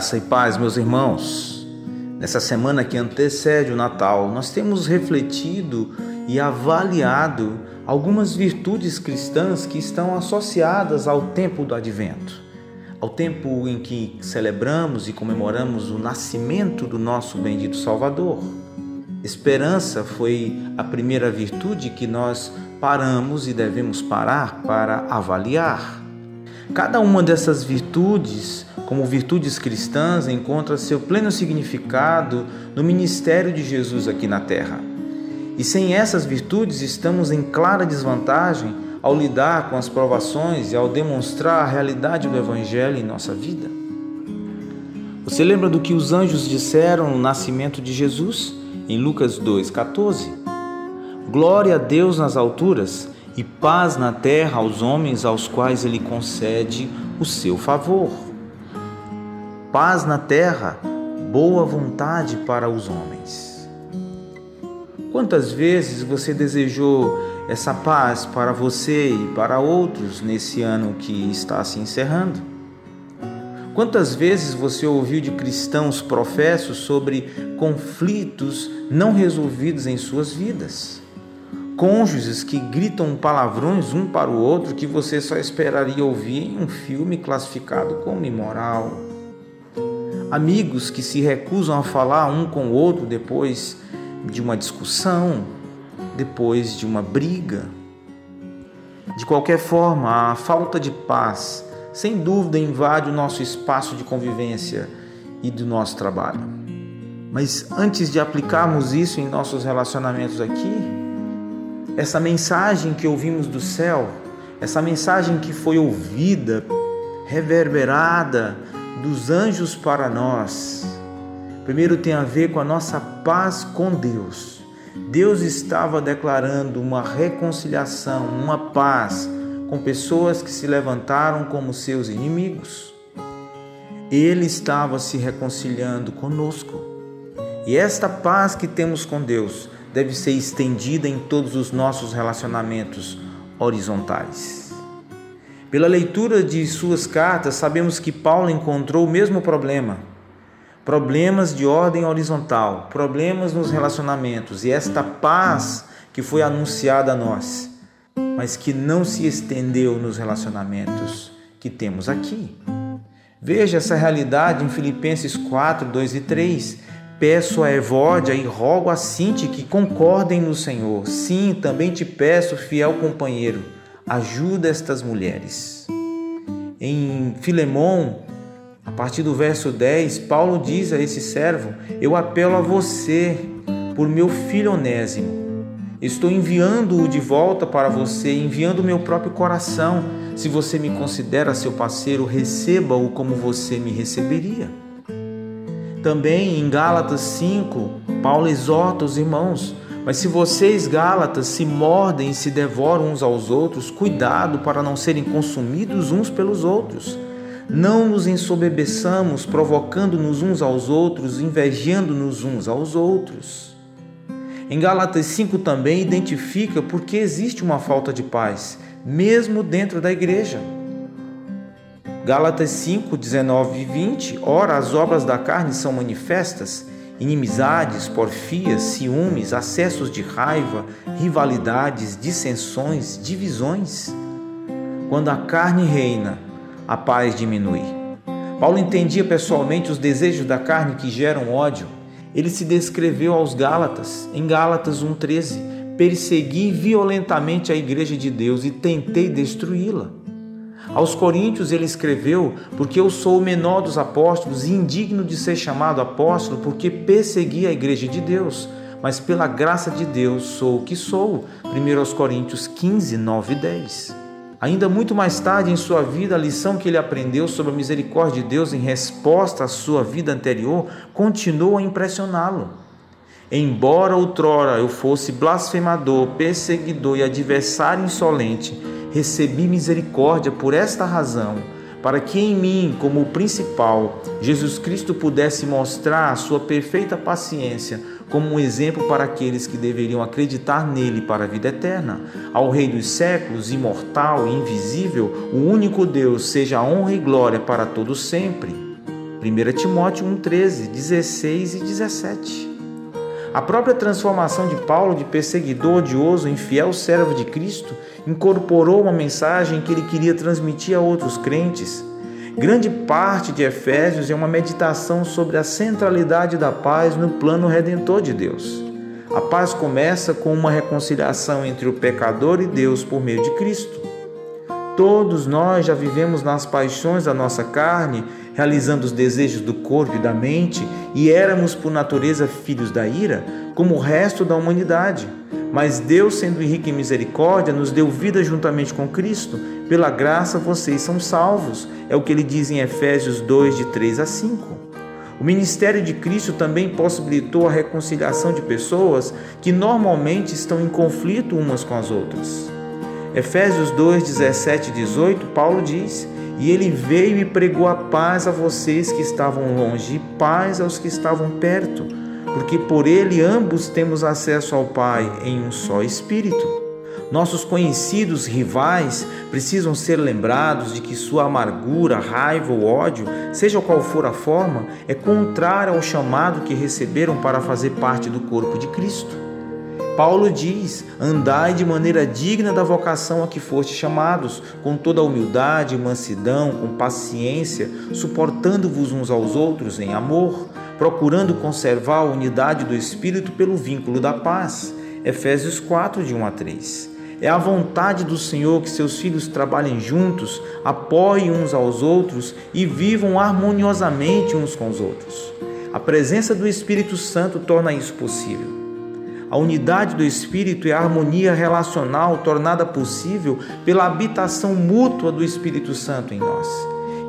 Graça e paz, meus irmãos. Nessa semana que antecede o Natal, nós temos refletido e avaliado algumas virtudes cristãs que estão associadas ao tempo do advento, ao tempo em que celebramos e comemoramos o nascimento do nosso bendito Salvador. Esperança foi a primeira virtude que nós paramos e devemos parar para avaliar. Cada uma dessas virtudes como virtudes cristãs, encontra seu pleno significado no ministério de Jesus aqui na terra. E sem essas virtudes, estamos em clara desvantagem ao lidar com as provações e ao demonstrar a realidade do Evangelho em nossa vida. Você lembra do que os anjos disseram no nascimento de Jesus? Em Lucas 2,14. Glória a Deus nas alturas e paz na terra aos homens aos quais Ele concede o seu favor paz na terra, boa vontade para os homens. Quantas vezes você desejou essa paz para você e para outros nesse ano que está se encerrando? Quantas vezes você ouviu de cristãos professos sobre conflitos não resolvidos em suas vidas? Cônjuges que gritam palavrões um para o outro que você só esperaria ouvir em um filme classificado como imoral amigos que se recusam a falar um com o outro depois de uma discussão, depois de uma briga. De qualquer forma, a falta de paz, sem dúvida, invade o nosso espaço de convivência e do nosso trabalho. Mas antes de aplicarmos isso em nossos relacionamentos aqui, essa mensagem que ouvimos do céu, essa mensagem que foi ouvida, reverberada, dos anjos para nós. Primeiro tem a ver com a nossa paz com Deus. Deus estava declarando uma reconciliação, uma paz com pessoas que se levantaram como seus inimigos. Ele estava se reconciliando conosco. E esta paz que temos com Deus deve ser estendida em todos os nossos relacionamentos horizontais. Pela leitura de suas cartas, sabemos que Paulo encontrou o mesmo problema. Problemas de ordem horizontal, problemas nos relacionamentos e esta paz que foi anunciada a nós, mas que não se estendeu nos relacionamentos que temos aqui. Veja essa realidade em Filipenses 4, 2 e 3. Peço a Evódia e rogo a Sinti que concordem no Senhor. Sim, também te peço, fiel companheiro ajuda estas mulheres. Em Filemon, a partir do verso 10, Paulo diz a esse servo: Eu apelo a você por meu filho Onésimo. Estou enviando-o de volta para você, enviando meu próprio coração. Se você me considera seu parceiro, receba-o como você me receberia. Também em Gálatas 5, Paulo exorta os irmãos mas se vocês, Gálatas, se mordem e se devoram uns aos outros, cuidado para não serem consumidos uns pelos outros. Não nos ensoberbeçamos, provocando-nos uns aos outros, invejando-nos uns aos outros. Em Gálatas 5 também identifica porque existe uma falta de paz, mesmo dentro da igreja. Gálatas 5, 19 e 20, ora, as obras da carne são manifestas, inimizades, porfias, ciúmes, acessos de raiva, rivalidades, dissensões, divisões. Quando a carne reina, a paz diminui. Paulo entendia pessoalmente os desejos da carne que geram ódio. Ele se descreveu aos Gálatas, em Gálatas 1,13: Persegui violentamente a igreja de Deus e tentei destruí-la. Aos Coríntios ele escreveu: Porque eu sou o menor dos apóstolos e indigno de ser chamado apóstolo, porque persegui a igreja de Deus, mas pela graça de Deus sou o que sou. 1 Coríntios 15, 9 e 10. Ainda muito mais tarde em sua vida, a lição que ele aprendeu sobre a misericórdia de Deus em resposta à sua vida anterior continuou a impressioná-lo. Embora outrora eu fosse blasfemador, perseguidor e adversário insolente, recebi misericórdia por esta razão, para que em mim, como o principal, Jesus Cristo pudesse mostrar a sua perfeita paciência como um exemplo para aqueles que deveriam acreditar nele para a vida eterna. Ao Rei dos séculos, imortal e invisível, o único Deus, seja honra e glória para todos sempre. 1 Timóteo 1,13, 16 e 17. A própria transformação de Paulo de perseguidor odioso em fiel servo de Cristo incorporou uma mensagem que ele queria transmitir a outros crentes. Grande parte de Efésios é uma meditação sobre a centralidade da paz no plano redentor de Deus. A paz começa com uma reconciliação entre o pecador e Deus por meio de Cristo. Todos nós já vivemos nas paixões da nossa carne, realizando os desejos do corpo e da mente, e éramos por natureza filhos da ira, como o resto da humanidade. Mas Deus, sendo rico em misericórdia, nos deu vida juntamente com Cristo. Pela graça vocês são salvos. É o que ele diz em Efésios 2, de 3 a 5. O ministério de Cristo também possibilitou a reconciliação de pessoas que normalmente estão em conflito umas com as outras. Efésios 2, 17 e 18, Paulo diz: E ele veio e pregou a paz a vocês que estavam longe, e paz aos que estavam perto, porque por ele ambos temos acesso ao Pai em um só Espírito. Nossos conhecidos rivais precisam ser lembrados de que sua amargura, raiva ou ódio, seja qual for a forma, é contrária ao chamado que receberam para fazer parte do corpo de Cristo. Paulo diz: andai de maneira digna da vocação a que foste chamados, com toda humildade, mansidão, com paciência, suportando-vos uns aos outros em amor, procurando conservar a unidade do Espírito pelo vínculo da paz. Efésios 4, de 1 a 3. É a vontade do Senhor que seus filhos trabalhem juntos, apoiem uns aos outros e vivam harmoniosamente uns com os outros. A presença do Espírito Santo torna isso possível. A unidade do espírito e a harmonia relacional tornada possível pela habitação mútua do Espírito Santo em nós.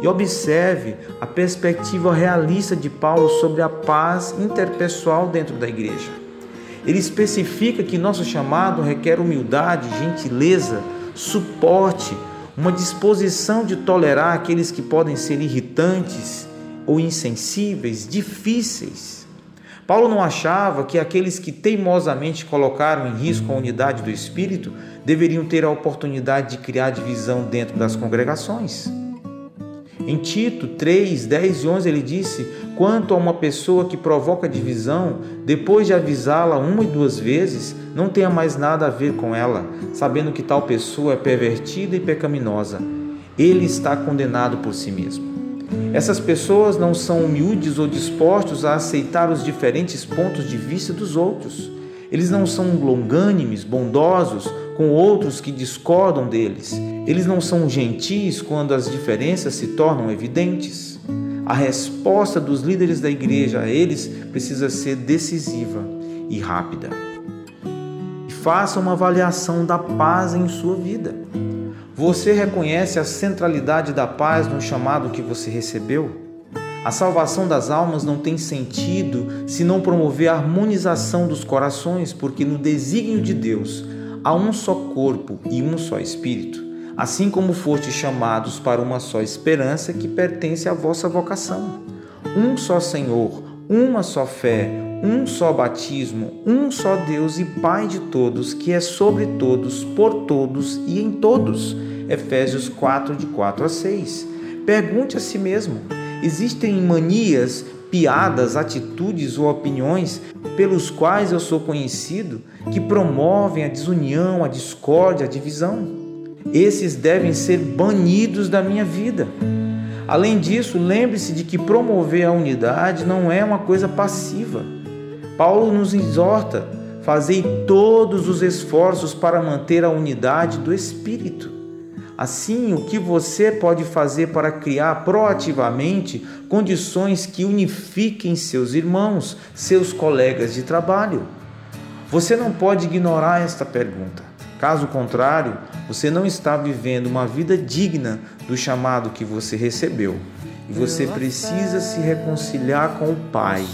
E observe a perspectiva realista de Paulo sobre a paz interpessoal dentro da igreja. Ele especifica que nosso chamado requer humildade, gentileza, suporte, uma disposição de tolerar aqueles que podem ser irritantes ou insensíveis, difíceis Paulo não achava que aqueles que teimosamente colocaram em risco a unidade do espírito deveriam ter a oportunidade de criar divisão dentro das congregações. Em Tito 3, 10 e 11 ele disse: Quanto a uma pessoa que provoca divisão, depois de avisá-la uma e duas vezes, não tenha mais nada a ver com ela, sabendo que tal pessoa é pervertida e pecaminosa. Ele está condenado por si mesmo. Essas pessoas não são humildes ou dispostos a aceitar os diferentes pontos de vista dos outros. Eles não são longânimes, bondosos com outros que discordam deles. Eles não são gentis quando as diferenças se tornam evidentes. A resposta dos líderes da igreja a eles precisa ser decisiva e rápida. E faça uma avaliação da paz em sua vida. Você reconhece a centralidade da paz no chamado que você recebeu? A salvação das almas não tem sentido se não promover a harmonização dos corações, porque no desígnio de Deus há um só corpo e um só espírito, assim como fostes chamados para uma só esperança que pertence à vossa vocação. Um só Senhor, uma só fé, um só batismo, um só Deus e Pai de todos, que é sobre todos, por todos e em todos Efésios 4, de 4 a 6. Pergunte a si mesmo: existem manias, piadas, atitudes ou opiniões pelos quais eu sou conhecido que promovem a desunião, a discórdia, a divisão? Esses devem ser banidos da minha vida. Além disso, lembre-se de que promover a unidade não é uma coisa passiva. Paulo nos exorta: fazei todos os esforços para manter a unidade do Espírito. Assim, o que você pode fazer para criar proativamente condições que unifiquem seus irmãos, seus colegas de trabalho? Você não pode ignorar esta pergunta. Caso contrário, você não está vivendo uma vida digna do chamado que você recebeu. E você precisa se reconciliar com o Pai,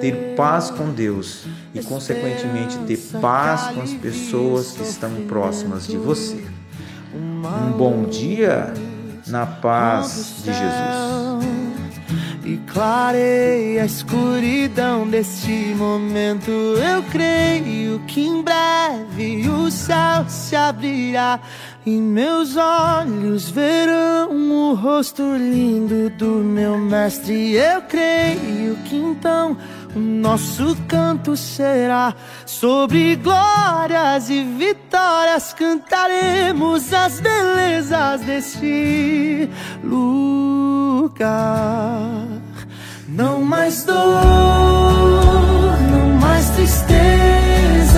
ter paz com Deus e, consequentemente, ter paz com as pessoas que estão próximas de você um bom dia na paz de Jesus. e clareia a escuridão deste momento. Eu creio que em breve o céu se abrirá e meus olhos verão o rosto lindo do meu mestre. Eu creio que então nosso canto será sobre glórias e vitórias. Cantaremos as belezas deste lugar. Não mais dor, não mais tristezas,